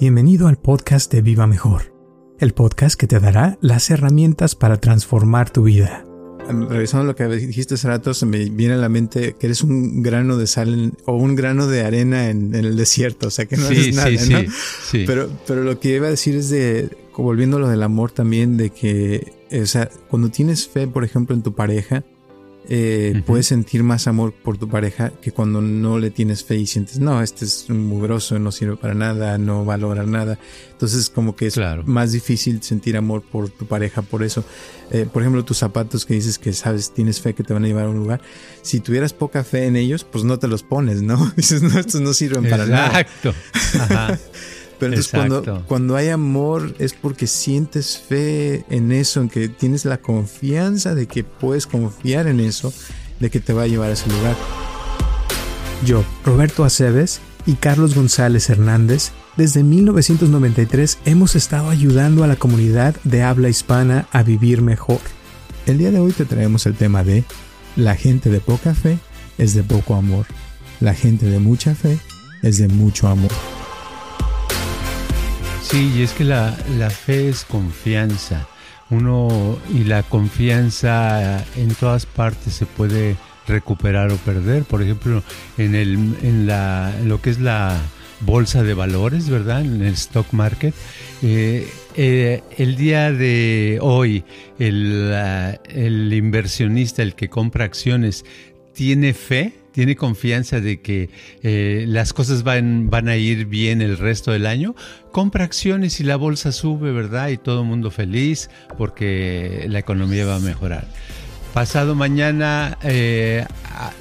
Bienvenido al podcast de Viva Mejor, el podcast que te dará las herramientas para transformar tu vida. Revisando lo que dijiste hace rato, se me viene a la mente que eres un grano de sal o un grano de arena en, el desierto, o sea que no eres nada, sí, ¿no? Sí, Pero, pero lo que iba a decir es de, volviendo a lo del amor también, de que, o sea, cuando tienes fe, por ejemplo, en tu pareja, eh, puedes sentir más amor por tu pareja que cuando no le tienes fe y sientes, no, este es un mugroso, no sirve para nada, no va a lograr nada. Entonces como que es más difícil sentir amor por tu pareja por eso. Eh, por ejemplo, tus zapatos que dices que sabes, tienes fe que te van a llevar a un lugar. Si tuvieras poca fe en ellos, pues no te los pones, ¿no? Dices, no, estos no sirven para nada. Exacto. Pero entonces cuando, cuando hay amor es porque sientes fe en eso, en que tienes la confianza de que puedes confiar en eso, de que te va a llevar a ese lugar. Yo, Roberto Aceves y Carlos González Hernández, desde 1993 hemos estado ayudando a la comunidad de habla hispana a vivir mejor. El día de hoy te traemos el tema de la gente de poca fe es de poco amor. La gente de mucha fe es de mucho amor. Sí, y es que la, fe es confianza. Uno y la confianza en todas partes se puede recuperar o perder. Por ejemplo, en, el, en, la, lo que es la bolsa de valores, ¿verdad? En el stock market. Eh, eh, el día de hoy, el, el inversionista, el que compra acciones, tiene fe tiene confianza de que eh, las cosas van, van a ir bien el resto del año, compra acciones y la bolsa sube, ¿verdad? Y todo el mundo feliz porque la economía va a mejorar. Pasado mañana eh,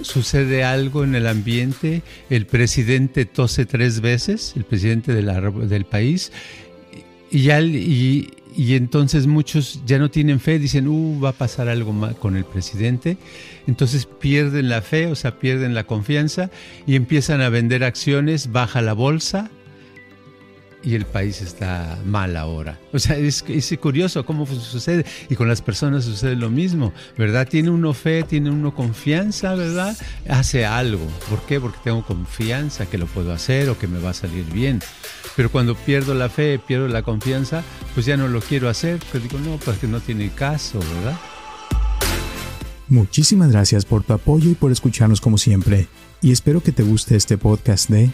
sucede algo en el ambiente, el presidente tose tres veces, el presidente del país, y, ya, y, y entonces muchos ya no tienen fe, dicen, uh, va a pasar algo con el presidente. Entonces pierden la fe, o sea, pierden la confianza y empiezan a vender acciones, baja la bolsa y el país está mal ahora. O sea, es, es, curioso cómo sucede. Y con las personas sucede lo mismo, ¿verdad? Tiene uno fe, tiene uno confianza, ¿verdad? Hace algo. ¿Por qué? Porque tengo confianza que lo puedo hacer o que me va a salir bien. Pero cuando pierdo la fe, pierdo la confianza, pues ya no lo quiero hacer, pues digo, no, porque no tiene caso, ¿verdad? Muchísimas gracias por tu apoyo y por escucharnos como siempre. Y espero que te guste este podcast de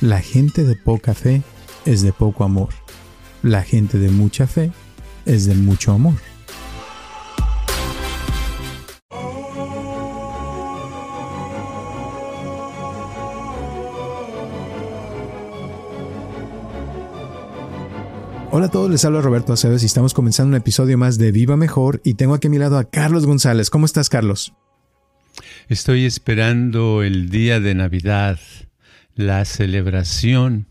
La gente de poca fe es de poco amor. La gente de mucha fe es de mucho amor. Hola a todos, les habla Roberto Aceves y estamos comenzando un episodio más de Viva Mejor y tengo aquí a mi lado a Carlos González. ¿Cómo estás, Carlos? Estoy esperando el día de Navidad, la celebración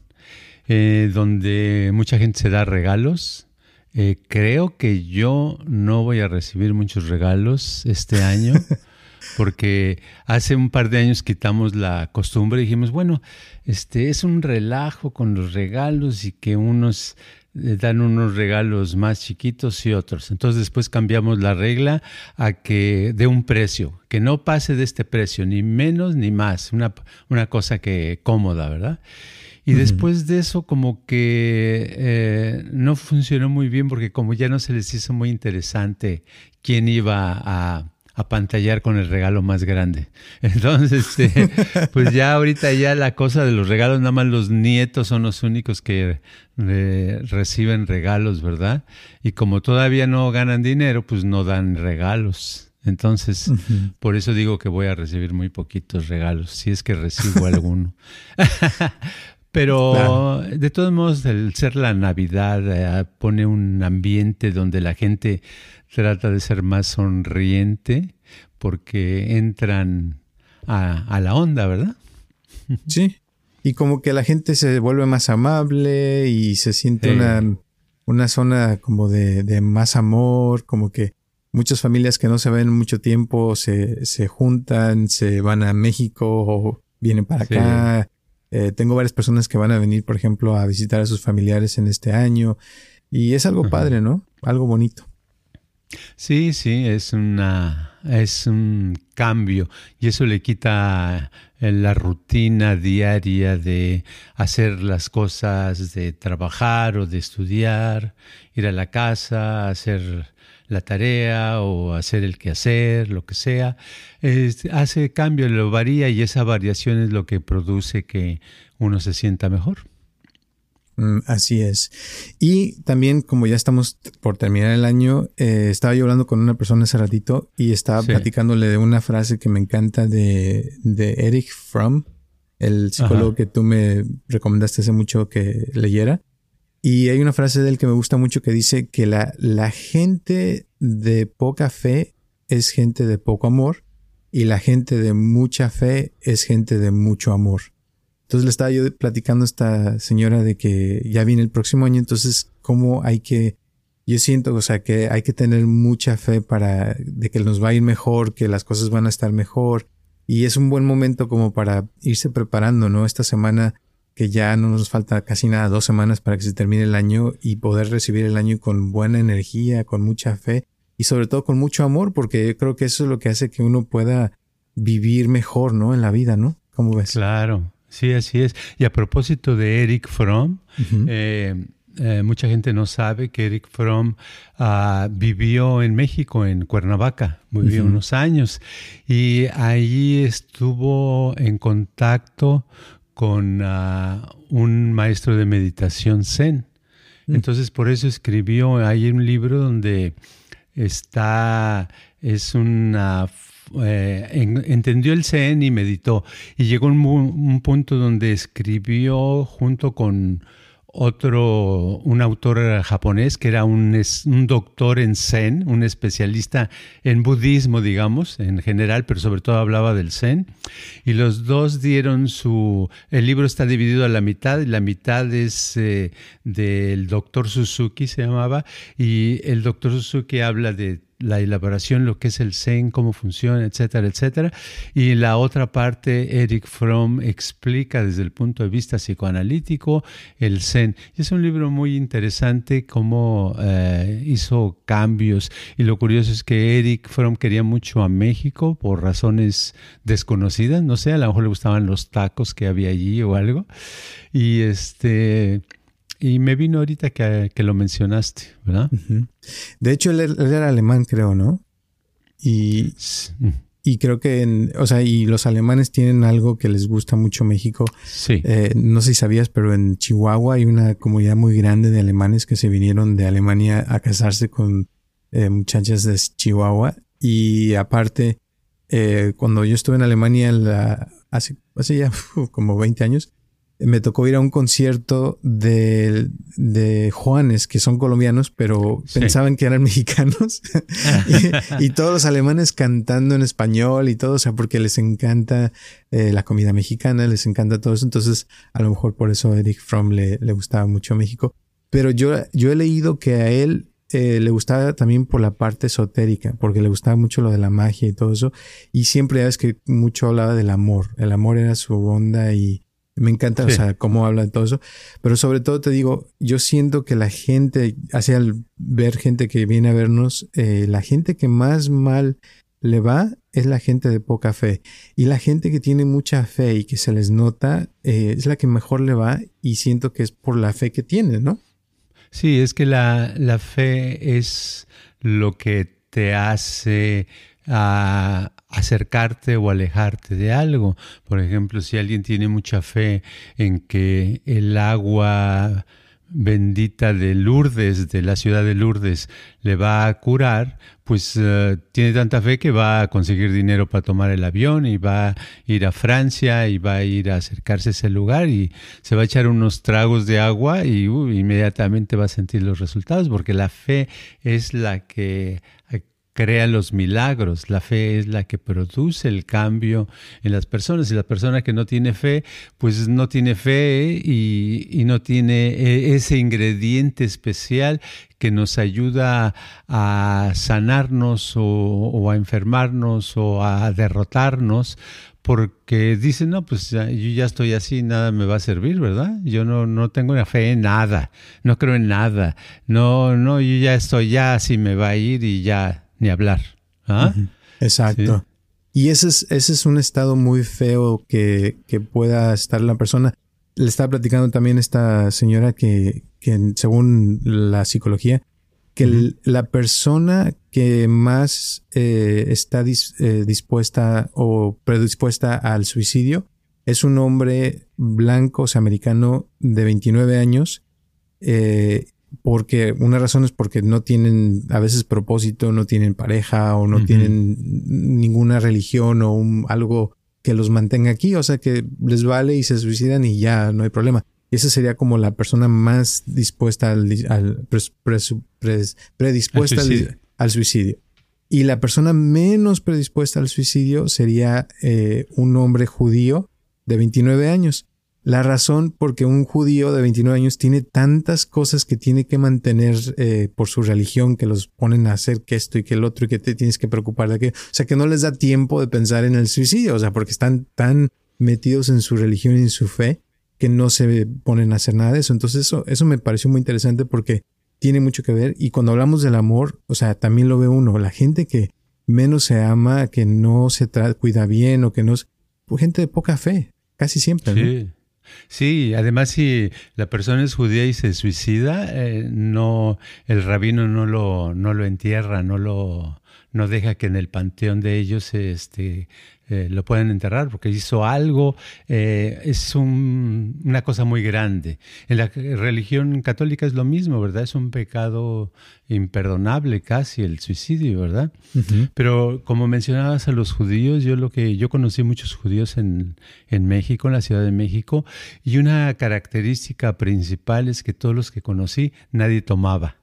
eh, donde mucha gente se da regalos. Eh, creo que yo no voy a recibir muchos regalos este año. porque hace un par de años quitamos la costumbre y dijimos, bueno, este es un relajo con los regalos y que unos dan unos regalos más chiquitos y otros. Entonces después cambiamos la regla a que de un precio, que no pase de este precio, ni menos ni más, una, una cosa que cómoda, ¿verdad? Y después de eso como que eh, no funcionó muy bien porque como ya no se les hizo muy interesante quién iba a a pantallar con el regalo más grande. Entonces, este, pues ya ahorita ya la cosa de los regalos, nada más los nietos son los únicos que eh, reciben regalos, ¿verdad? Y como todavía no ganan dinero, pues no dan regalos. Entonces, por eso digo que voy a recibir muy poquitos regalos, si es que recibo alguno. Pero de todos modos, el ser la Navidad eh, pone un ambiente donde la gente trata de ser más sonriente porque entran a, la onda, ¿verdad? Sí, y como que la gente se vuelve más amable y se siente una, una, zona como de, de, más amor, como que muchas familias que no se ven mucho tiempo se, se juntan, se van a México o vienen para acá. Eh, tengo varias personas que van a venir, por ejemplo, a visitar a sus familiares en este año y es algo padre, ¿no? Algo bonito. Sí, sí, es una es un cambio y eso le quita la rutina diaria de hacer las cosas, de trabajar o de estudiar, ir a la casa, hacer la tarea o hacer el quehacer, lo que sea, hace cambio, lo varía y esa variación es lo que produce que uno se sienta mejor. Mm, así es. Y también, como ya estamos por terminar el año, eh, estaba yo hablando con una persona hace ratito y estaba platicándole de una frase que me encanta de, de Eric Fromm, el psicólogo que tú me recomendaste hace mucho que leyera. Y hay una frase de él que me gusta mucho que dice que la, la gente de poca fe es gente de poco amor y la gente de mucha fe es gente de mucho amor. Entonces le estaba yo platicando a esta señora de que ya viene el próximo año, entonces cómo hay que, yo siento, o sea, que hay que tener mucha fe para, de que nos va a ir mejor, que las cosas van a estar mejor. Y es un buen momento como para irse preparando, ¿no? Esta semana que ya no nos falta casi nada, dos semanas para que se termine el año y poder recibir el año con buena energía, con mucha fe y sobre todo con mucho amor, porque yo creo que eso es lo que hace que uno pueda vivir mejor, ¿no? En la vida, ¿no? ¿Cómo ves? Claro, Sí, así es. Y a propósito de Eric Fromm, eh, eh, mucha gente no sabe que Eric Fromm ah, vivió en México, en Cuernavaca, vivió unos años y ahí estuvo en contacto con ah, un maestro de meditación zen. Mm. Entonces por eso escribió ahí un libro donde está, es una eh, entendió el Zen y meditó. Y llegó un, un punto donde escribió junto con otro, un autor japonés que era un, un, doctor en Zen, un especialista en budismo, digamos, en general, pero sobre todo hablaba del Zen. Y los dos dieron su... El libro está dividido a la mitad, y la mitad es eh, del doctor Suzuki, se llamaba, y el doctor Suzuki habla de la elaboración, lo que es el Zen, cómo funciona, etcétera, etcétera. Y la otra parte, Eric Fromm explica desde el punto de vista psicoanalítico el Zen. Es un libro muy interesante, cómo eh, hizo cambios. Y lo curioso es que Eric Fromm quería mucho a México por razones desconocidas. No sé, a lo mejor le gustaban los tacos que había allí o algo. Y este y me vino ahorita que, lo mencionaste, ¿verdad? De hecho, él, era alemán, creo, ¿no? Y, y creo que, en, o sea, y los alemanes tienen algo que les gusta mucho México. Sí. Eh, no sé si sabías, pero en Chihuahua hay una comunidad muy grande de alemanes que se vinieron de Alemania a casarse con eh, muchachas de Chihuahua. Y aparte, eh, cuando yo estuve en Alemania la, hace, hace ya como 20 años, me tocó ir a un concierto de, de Juanes, que son colombianos, pero pensaban que eran mexicanos. y, todos los alemanes cantando en español y todo, o sea, porque les encanta eh, la comida mexicana, les encanta todo eso. Entonces, a lo mejor por eso a Eric Fromm le, le gustaba mucho México. Pero yo, yo he leído que a él eh, le gustaba también por la parte esotérica, porque le gustaba mucho lo de la magia y todo eso. Y siempre es que mucho hablaba del amor. El amor era su onda y me encanta, o sea, cómo habla de todo eso. Pero sobre todo te digo, yo siento que la gente, hacia al ver gente que viene a vernos, eh, la gente que más mal le va es la gente de poca fe. Y la gente que tiene mucha fe y que se les nota, eh, es la que mejor le va y siento que es por la fe que tiene, ¿no? Sí, es que la, la fe es lo que te hace a acercarte o alejarte de algo. Por ejemplo, si alguien tiene mucha fe en que el agua bendita de Lourdes, de la ciudad de Lourdes, le va a curar, pues eh, tiene tanta fe que va a conseguir dinero para tomar el avión y va a ir a Francia y va a ir a acercarse a ese lugar y se va a echar unos tragos de agua y inmediatamente va a sentir los resultados porque la fe es la que crea los milagros. La fe es la que produce el cambio en las personas. Y la persona que no tiene fe, pues no tiene fe y, no tiene e, ese ingrediente especial que nos ayuda a sanarnos o, a enfermarnos o a derrotarnos porque dicen, no, pues yo ya estoy así, nada me va a servir, ¿verdad? Yo no, no tengo una fe en nada, no creo en nada, no, no, yo ya estoy ya así me va a ir y ya ni hablar. ¿ah? Exacto. Y ese es, ese es un estado muy feo que, que pueda estar la persona. Le estaba platicando también esta señora que, que según la psicología, que la persona que más eh, está eh, dispuesta o predispuesta al suicidio es un hombre blanco, o sea, americano de 29 años, eh, porque una razón es porque no tienen a veces propósito, no tienen pareja o no tienen ninguna religión o algo que los mantenga aquí, o sea que les vale y se suicidan y ya no hay problema. Y esa sería como la persona más dispuesta al, predispuesta al suicidio. Y la persona menos predispuesta al suicidio sería eh, un hombre judío de 29 años. La razón porque un judío de 29 años tiene tantas cosas que tiene que mantener eh, por su religión que los ponen a hacer que esto y que el otro y que te tienes que preocupar de aquello. O sea que no les da tiempo de pensar en el suicidio, o sea, porque están tan metidos en su religión y en su fe que no se ponen a hacer nada de eso. Entonces eso, eso me pareció muy interesante porque tiene mucho que ver y cuando hablamos del amor, o sea, también lo ve uno, la gente que menos se ama, que no se cuida bien o que no es pues, gente de poca fe, casi siempre. Sí, además si la persona es judía y se suicida, eh, no, el rabino no lo, no lo entierra, no lo, no deja que en el panteón de ellos este, eh, lo puedan enterrar porque hizo algo, eh, es una cosa muy grande. En la religión católica es lo mismo, ¿verdad? Es un pecado imperdonable casi el suicidio, ¿verdad? Pero como mencionabas a los judíos, yo lo que yo conocí muchos judíos en, en México, en la Ciudad de México, y una característica principal es que todos los que conocí nadie tomaba.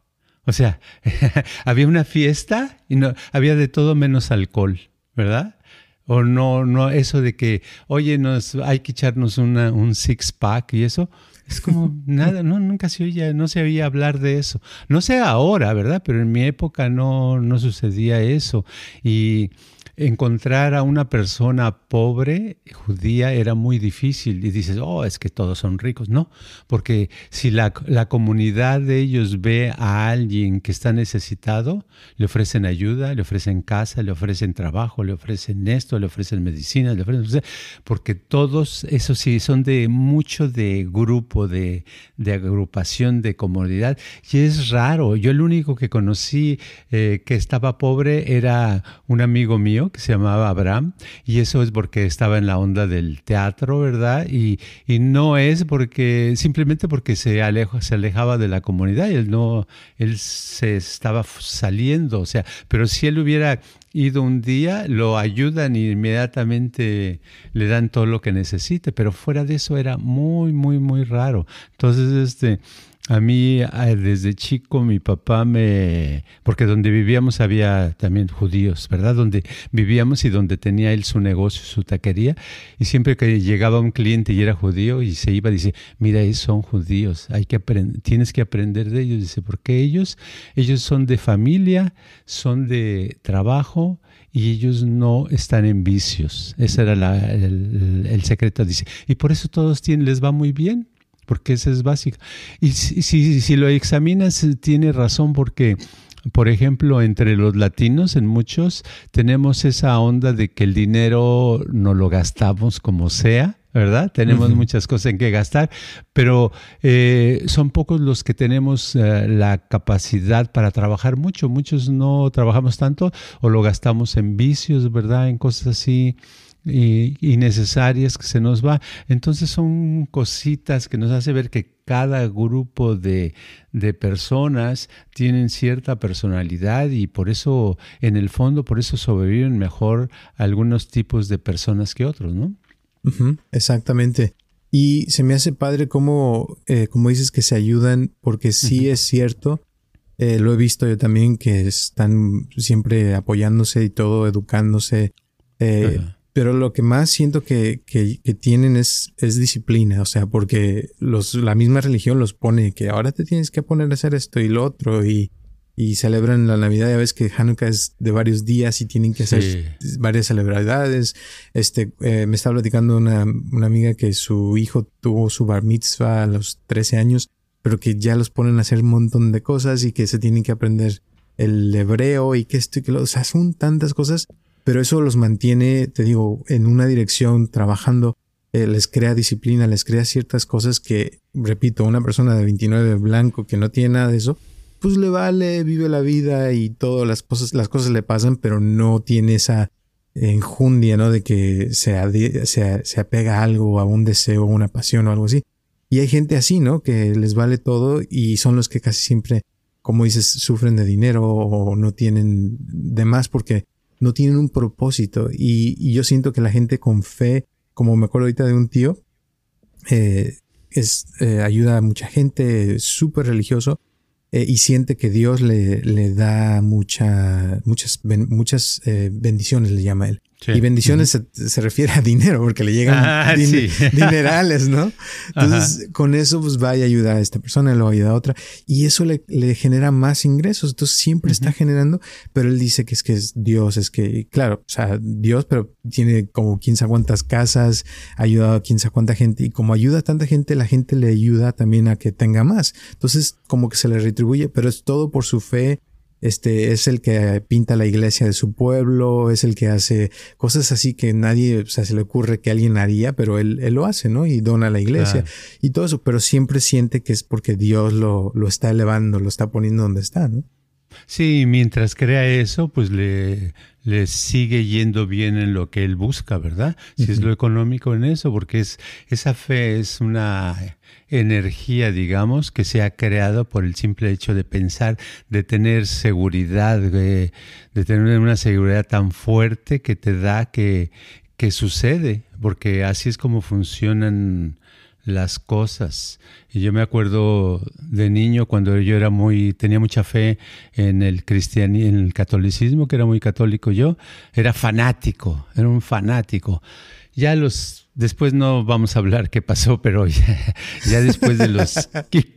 O sea, había una fiesta y no había de todo menos alcohol, ¿verdad? O no, no, eso de que, oye, nos, hay que echarnos una, un six pack y eso. Es como nada, no, nunca se oía, no se oía hablar de eso. No sé ahora, ¿verdad? Pero en mi época no, no sucedía eso. Y encontrar a una persona pobre judía era muy difícil y dices, oh, es que todos son ricos. No, porque si la, comunidad de ellos ve a alguien que está necesitado, le ofrecen ayuda, le ofrecen casa, le ofrecen trabajo, le ofrecen esto, le ofrecen medicina, le ofrecen... Porque todos, eso sí, son de mucho de grupo, de, de agrupación, de comunidad. Y es raro. Yo el único que conocí eh, que estaba pobre era un amigo mío que se llamaba Abraham, y eso es porque estaba en la onda del teatro, ¿verdad? Y, y no es porque, simplemente porque se, alejo, se alejaba de la comunidad, y él no, él se estaba saliendo, o sea, pero si él hubiera ido un día, lo ayudan y inmediatamente le dan todo lo que necesite, pero fuera de eso era muy, muy, muy raro. Entonces, este, a mí desde chico mi papá me... porque donde vivíamos había también judíos, ¿verdad? Donde vivíamos y donde tenía él su negocio, su taquería, y siempre que llegaba un cliente y era judío y se iba, dice, mira, ellos son judíos, hay que tienes que aprender de ellos, dice, porque ellos, ellos son de familia, son de trabajo, y ellos no están en vicios. Ese era el, el, secreto, dice. Y por eso todos tienen, les va muy bien porque esa es básica. Y si, si, lo examinas, tiene razón porque... Por ejemplo, entre los latinos, en muchos, tenemos esa onda de que el dinero no lo gastamos como sea, ¿verdad? Tenemos muchas cosas en que gastar, pero eh, son pocos los que tenemos eh, la capacidad para trabajar mucho. Muchos no trabajamos tanto o lo gastamos en vicios, ¿verdad? En cosas así y, necesarias que se nos va. Entonces son cositas que nos hace ver que cada grupo de, de, personas tienen cierta personalidad y por eso, en el fondo, por eso sobreviven mejor algunos tipos de personas que otros, ¿no? exactamente. Y se me hace padre como, eh, como dices que se ayudan, porque sí es cierto, eh, lo he visto yo también, que están siempre apoyándose y todo, educándose. Eh, pero lo que más siento que, que, tienen es, es, disciplina, o sea, porque los, la misma religión los pone que ahora te tienes que poner a hacer esto y lo otro y, y celebran la Navidad, ya ves que Hanukkah es de varios días y tienen que hacer varias celebraciones. Este, eh, me estaba platicando una, una amiga que su hijo tuvo su bar mitzvah a los 13 años, pero que ya los ponen a hacer un montón de cosas y que se tienen que aprender el hebreo y que esto y que lo, o sea, son tantas cosas pero eso los mantiene, te digo, en una dirección, trabajando, eh, les crea disciplina, les crea ciertas cosas que, repito, una persona de 29 blanco que no tiene nada de eso, pues le vale, vive la vida y todas las cosas, las cosas le pasan, pero no tiene esa enjundia, ¿no? De que se, se, se apega a algo, a un deseo, a una pasión o algo así. Y hay gente así, ¿no? Que les vale todo y son los que casi siempre, como dices, sufren de dinero o no tienen de más porque no tienen un propósito. Y, yo siento que la gente con fe, como me acuerdo ahorita de un tío, eh, es, eh, ayuda a mucha gente, súper religioso, eh, y siente que Dios le, le da mucha, muchas, muchas bendiciones, le llama él. Y bendiciones se, refiere a dinero, porque le llegan ah, dinerales, ¿no? Entonces, con eso, pues va a ayudar a esta persona, lo ayuda a otra, y eso le, le genera más ingresos. Entonces, siempre está generando, pero él dice que es que es Dios, es que, claro, o sea, Dios, pero tiene como quién sabe cuántas casas, ha ayudado a quién sabe cuánta gente, y como ayuda a tanta gente, la gente le ayuda también a que tenga más. Entonces, como que se le retribuye, pero es todo por su fe este es el que pinta la iglesia de su pueblo, es el que hace cosas así que nadie, o sea, se le ocurre que alguien haría, pero él, él lo hace, ¿no? Y dona a la iglesia y todo eso, pero siempre siente que es porque Dios lo, lo está elevando, lo está poniendo donde está, ¿no? Sí, mientras crea eso, pues le, le sigue yendo bien en lo que él busca, ¿verdad? Si es lo económico en eso, porque es esa fe es una energía, digamos, que se ha creado por el simple hecho de pensar, de tener seguridad, de, tener una seguridad tan fuerte que te da que, que sucede, porque así es como funcionan las cosas. Y yo me acuerdo de niño cuando yo era muy tenía mucha fe en el cristianismo, en el catolicismo, que era muy católico yo, era fanático, era un fanático. Ya los después no vamos a hablar qué pasó, pero ya, después de los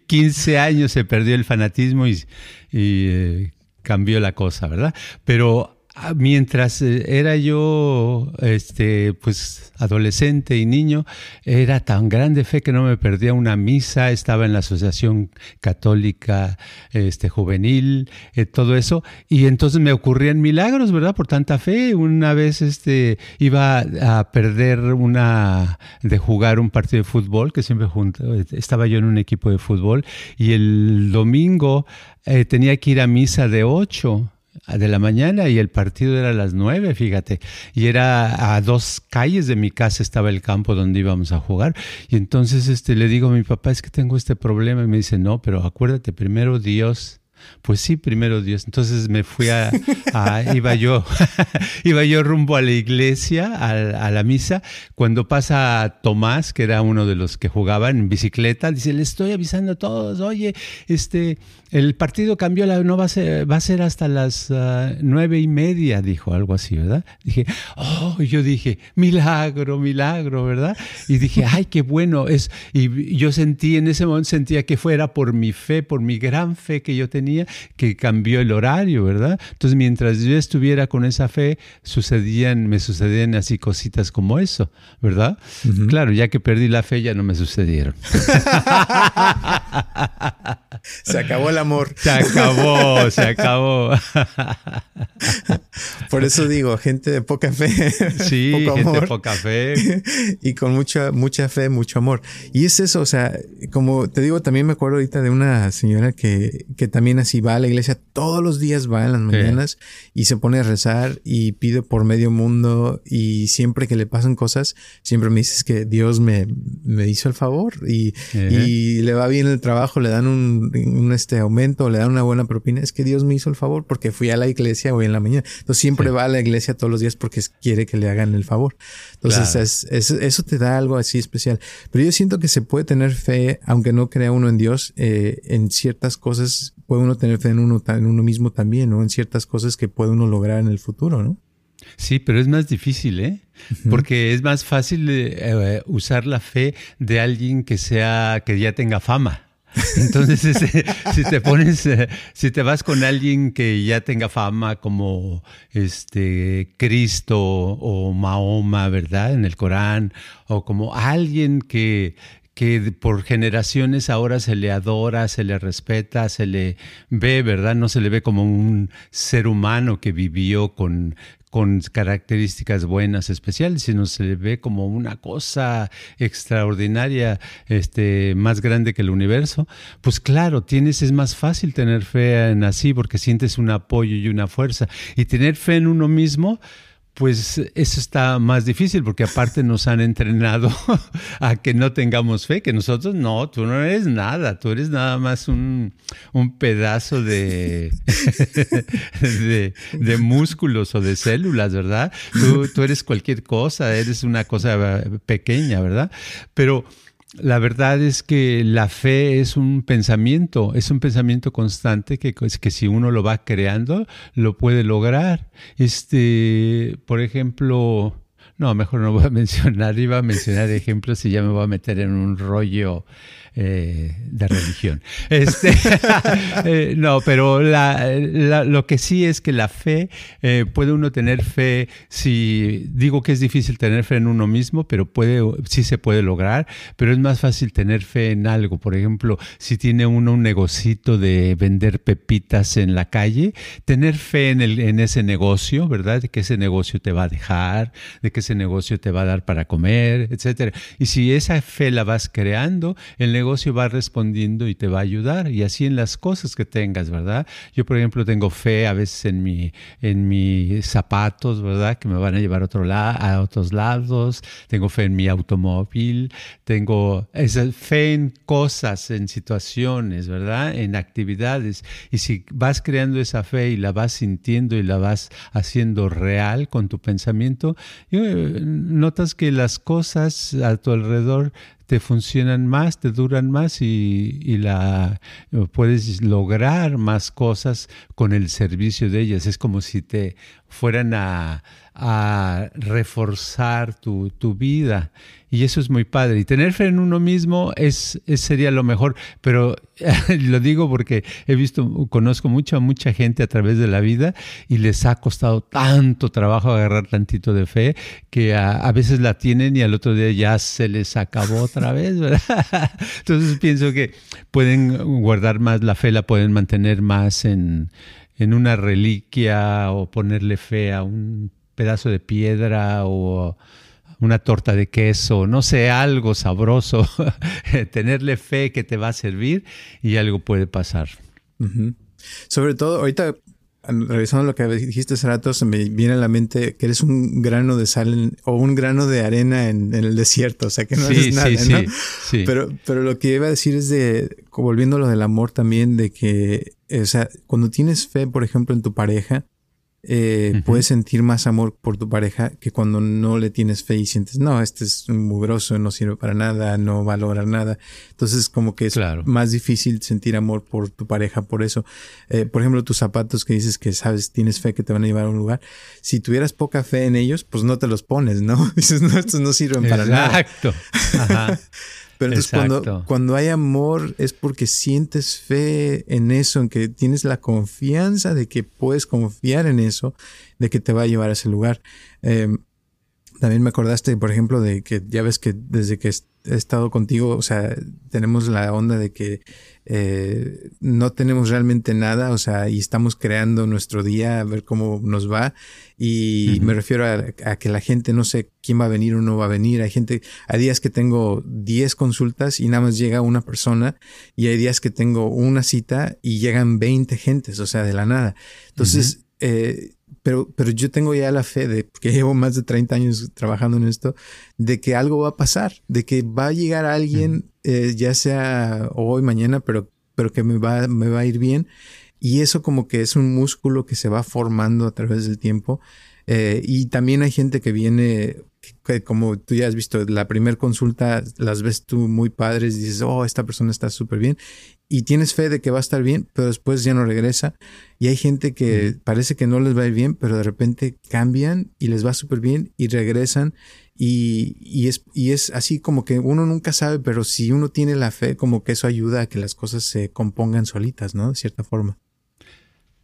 15 años se perdió el fanatismo y, eh, cambió la cosa, ¿verdad? Pero Ah, mientras eh, era yo este pues adolescente y niño era tan grande fe que no me perdía una misa estaba en la asociación católica este juvenil eh, todo eso y entonces me ocurrían milagros verdad por tanta fe una vez este iba a perder una de jugar un partido de fútbol que siempre junto, estaba yo en un equipo de fútbol y el domingo eh, tenía que ir a misa de ocho de la mañana y el partido era a las nueve, fíjate. Y era a dos calles de mi casa estaba el campo donde íbamos a jugar. Y entonces este, le digo a mi papá, es que tengo este problema. Y me dice, no, pero acuérdate, primero Dios pues sí, primero Dios. Entonces me fui a, iba yo, iba yo rumbo a la iglesia, a, la misa. Cuando pasa Tomás, que era uno de los que jugaban en bicicleta, dice, le estoy avisando a todos, oye, este, el partido cambió, la, no va a ser, va a ser hasta las ah, nueve y media, dijo algo así, ¿verdad? Dije, oh, yo dije, milagro, milagro, ¿verdad? Y dije, ay, qué bueno es. Y yo sentí, en ese momento sentía que fuera por mi fe, por mi gran fe que yo tenía que cambió el horario, ¿verdad? Entonces, mientras yo estuviera con esa fe, sucedían, me sucedían así cositas como eso, ¿verdad? Claro, ya que perdí la fe, ya no me sucedieron. se acabó el amor. Se acabó, se acabó. Por eso digo, gente de poca fe. Sí, poco gente de poca fe. Y con mucha, mucha fe, mucho amor. Y es eso, o sea, como te digo, también me acuerdo ahorita de una señora que, que también si va a la iglesia todos los días, va en las mañanas y se pone a rezar y pide por medio mundo y siempre que le pasan cosas, siempre me dices que Dios me, me hizo el favor y, y, le va bien el trabajo, le dan un, un, este aumento, le dan una buena propina, es que Dios me hizo el favor porque fui a la iglesia hoy en la mañana. Entonces siempre va a la iglesia todos los días porque quiere que le hagan el favor. Entonces es, eso te da algo así especial. Pero yo siento que se puede tener fe, aunque no crea uno en Dios, eh, en ciertas cosas puede uno tener fe en uno, en uno mismo también, ¿no? En ciertas cosas que puede uno lograr en el futuro, ¿no? Sí, pero es más difícil, ¿eh? Porque es más fácil eh, usar la fe de alguien que sea, que ya tenga fama. Entonces, si te pones, eh, si te vas con alguien que ya tenga fama como este Cristo o Mahoma, ¿verdad? En el Corán, o como alguien que, que por generaciones ahora se le adora, se le respeta, se le ve, ¿verdad? No se le ve como un ser humano que vivió con, con características buenas, especiales, sino se le ve como una cosa extraordinaria, este, más grande que el universo, pues claro, tienes, es más fácil tener fe en así porque sientes un apoyo y una fuerza. Y tener fe en uno mismo, pues eso está más difícil porque aparte nos han entrenado a que no tengamos fe, que nosotros no, tú no eres nada, tú eres nada más un, pedazo de, de, músculos o de células, ¿verdad? Tú, tú eres cualquier cosa, eres una cosa pequeña, ¿verdad? Pero la verdad es que la fe es un pensamiento, es un pensamiento constante que, que si uno lo va creando, lo puede lograr. Este, por ejemplo, no, mejor no voy a mencionar, iba a mencionar ejemplos y ya me voy a meter en un rollo eh, de religión. Este, eh, no, pero lo que sí es que la fe, eh, puede uno tener fe, si digo que es difícil tener fe en uno mismo, pero puede, sí se puede lograr, pero es más fácil tener fe en algo. Por ejemplo, si tiene uno un negocito de vender pepitas en la calle, tener fe en, el, en ese negocio, ¿verdad? De que ese negocio te va a dejar, de que ese negocio te va a dar para comer, etcétera. Y si esa fe la vas creando, el negocio negocio va respondiendo y te va a ayudar. Y así en las cosas que tengas, ¿verdad? Yo, por ejemplo, tengo fe a veces en, mi, en mis zapatos, ¿verdad? Que me van a llevar a, otro a otros lados. Tengo fe en mi automóvil. Tengo esa fe en cosas, en situaciones, ¿verdad? En actividades. Y si vas creando esa fe y la vas sintiendo y la vas haciendo real con tu pensamiento, eh, notas que las cosas a tu alrededor te funcionan más, te duran más y, la, puedes lograr más cosas con el servicio de ellas. Es como si te fueran a, a reforzar tu, tu, vida. Y eso es muy padre. Y tener fe en uno mismo es, sería lo mejor. Pero lo digo porque he visto, conozco mucha, mucha gente a través de la vida y les ha costado tanto trabajo agarrar tantito de fe que a, veces la tienen y al otro día ya se les acabó otra vez, ¿verdad? Entonces pienso que pueden guardar más la fe, la pueden mantener más en, en una reliquia o ponerle fe a un pedazo de piedra o una torta de queso, no sé, algo sabroso, tenerle fe que te va a servir y algo puede pasar. Sobre todo, ahorita revisando lo que dijiste hace rato, se me viene a la mente que eres un grano de sal o un grano de arena en, el desierto, o sea que no eres nada, ¿no? Sí, Pero, pero lo que iba a decir es de, volviendo a lo del amor también, de que, o sea, cuando tienes fe, por ejemplo, en tu pareja, eh, puedes sentir más amor por tu pareja que cuando no le tienes fe y sientes, no, este es un mugroso, no sirve para nada, no va a lograr nada. Entonces, como que es más difícil sentir amor por tu pareja por eso. Eh, por ejemplo, tus zapatos que dices que sabes, tienes fe que te van a llevar a un lugar. Si tuvieras poca fe en ellos, pues no te los pones, ¿no? Dices, no, estos no sirven para nada. Exacto. Pero entonces cuando, cuando hay amor es porque sientes fe en eso, en que tienes la confianza de que puedes confiar en eso, de que te va a llevar a ese lugar. Em, también me acordaste, por ejemplo, de que ya ves que desde que he estado contigo, o sea, tenemos la onda de que eh, no tenemos realmente nada, o sea, y estamos creando nuestro día a ver cómo nos va. Y me refiero a, que la gente no sé quién va a venir o no va a venir. Hay gente, hay días que tengo 10 consultas y nada más llega una persona y hay días que tengo una cita y llegan 20 gentes, o sea, de la nada. Entonces, eh, pero, pero yo tengo ya la fe de, que llevo más de 30 años trabajando en esto, de que algo va a pasar, de que va a llegar alguien, eh, ya sea hoy, mañana, pero, pero que me va, me va a ir bien. Y eso como que es un músculo que se va formando a través del tiempo. Eh, y también hay gente que viene, que, como tú ya has visto, la primera consulta las ves tú muy padres y dices, oh, esta persona está súper bien y tienes fe de que va a estar bien, pero después ya no regresa. Y hay gente que parece que no les va a ir bien, pero de repente cambian y les va súper bien y regresan. Y, es, y es así como que uno nunca sabe, pero si uno tiene la fe, como que eso ayuda a que las cosas se compongan solitas, ¿no? De cierta forma.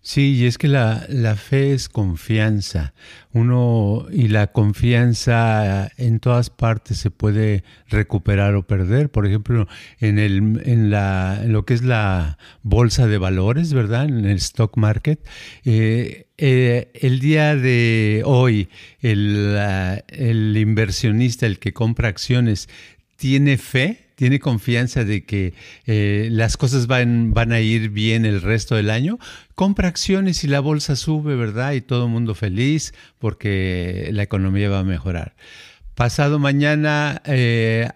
Sí, y es que la, la, fe es confianza. Uno, y la confianza en todas partes se puede recuperar o perder. Por ejemplo, en, el, en, la, lo que es la bolsa de valores, ¿verdad? En el stock market. Eh, eh, el día de hoy, el, el inversionista, el que compra acciones, tiene fe tiene confianza de que eh, las cosas van, van a ir bien el resto del año, compra acciones y la bolsa sube, ¿verdad? Y todo el mundo feliz porque la economía va a mejorar. Pasado mañana eh,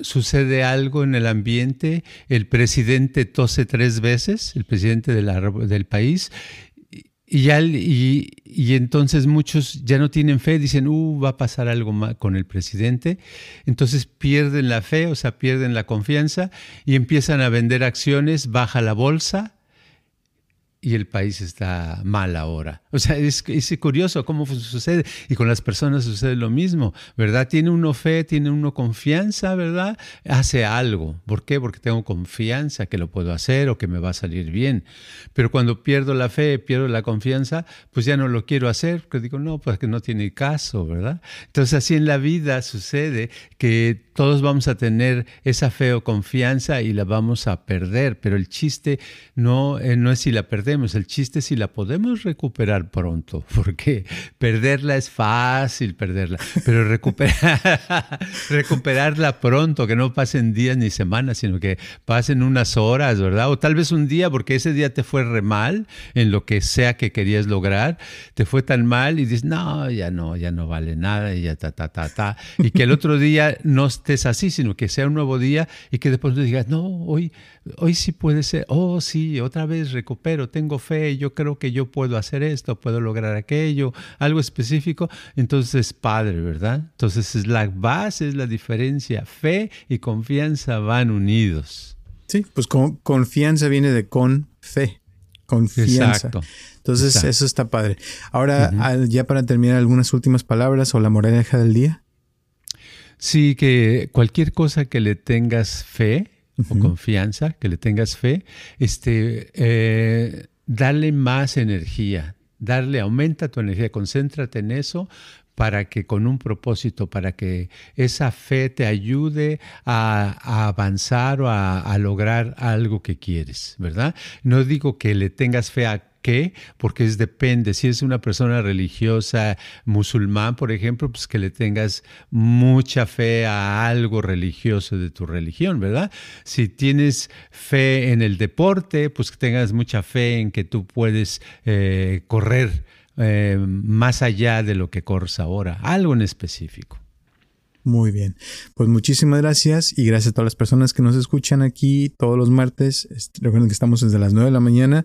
sucede algo en el ambiente, el presidente tose tres veces, el presidente del país, y, ya, y, y, entonces muchos ya no tienen fe, dicen, uh, va a pasar algo con el presidente. Entonces pierden la fe, o sea, pierden la confianza y empiezan a vender acciones, baja la bolsa y el país está mal ahora. O sea, es, es, curioso cómo sucede. Y con las personas sucede lo mismo, ¿verdad? Tiene uno fe, tiene uno confianza, ¿verdad? Hace algo. ¿Por qué? Porque tengo confianza que lo puedo hacer o que me va a salir bien. Pero cuando pierdo la fe, pierdo la confianza, pues ya no lo quiero hacer, porque digo, no, pues que no tiene caso, ¿verdad? Entonces así en la vida sucede que todos vamos a tener esa fe o confianza y la vamos a perder, pero el chiste no, eh, no es si la perdemos, el chiste es si la podemos recuperar pronto, porque perderla es fácil perderla, pero recuperar, recuperarla pronto, que no pasen días ni semanas, sino que pasen unas horas, ¿verdad? O tal vez un día, porque ese día te fue re mal en lo que sea que querías lograr, te fue tan mal y dices, no, ya no, ya no vale nada y ya ta, ta, ta, ta, y que el otro día no estés así, sino que sea un nuevo día y que después digas, no, hoy, hoy sí puede ser, oh sí, otra vez recupero, tengo fe, yo creo que yo puedo hacer esto, puedo lograr aquello, algo específico, entonces es padre, ¿verdad? Entonces es la base, es la diferencia, fe y confianza van unidos. Sí, pues con, confianza viene de con fe. Confianza. Exacto. Entonces, eso está padre. Ahora, ya para terminar, algunas últimas palabras o la moraleja del día. Sí, que cualquier cosa que le tengas fe o confianza, que le tengas fe, este, eh, dale más energía, darle, aumenta tu energía, concéntrate en eso para que con un propósito, para que esa fe te ayude a, avanzar o a, a, lograr algo que quieres, ¿verdad? No digo que le tengas fe a qué? Porque es depende. Si es una persona religiosa musulmán, por ejemplo, pues que le tengas mucha fe a algo religioso de tu religión, ¿verdad? Si tienes fe en el deporte, pues que tengas mucha fe en que tú puedes eh, correr eh, más allá de lo que corres ahora, algo en específico. Muy bien. Pues muchísimas gracias y gracias a todas las personas que nos escuchan aquí todos los martes. Recuerden que estamos desde las 9 de la mañana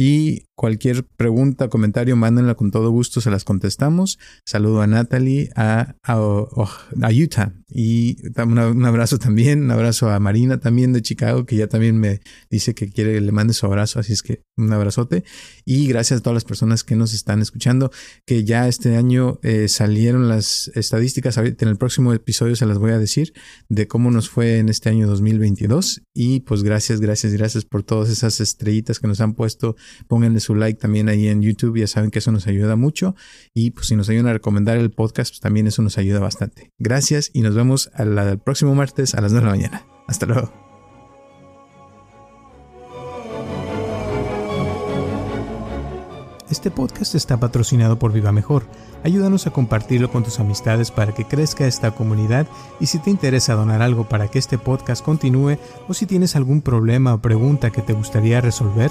y cualquier pregunta, comentario, mándenla con todo gusto, se las contestamos. Saludo a Natalie, a, a, Utah y un abrazo también, un abrazo a Marina también de Chicago, que ya también me dice que quiere que le mande su abrazo, así es que un abrazote. Y gracias a todas las personas que nos están escuchando, que ya este año eh, salieron las estadísticas, en el próximo episodio se las voy a decir de cómo nos fue en este año 2022. Y pues gracias, gracias, gracias por todas esas estrellitas que nos han puesto Pónganle su like también ahí en YouTube, ya saben que eso nos ayuda mucho. Y pues si nos ayudan a recomendar el podcast, pues también eso nos ayuda bastante. Gracias y nos vemos el próximo martes a las 9 de la mañana. Hasta luego. Este podcast está patrocinado por Viva Mejor. Ayúdanos a compartirlo con tus amistades para que crezca esta comunidad y si te interesa donar algo para que este podcast continúe o si tienes algún problema o pregunta que te gustaría resolver,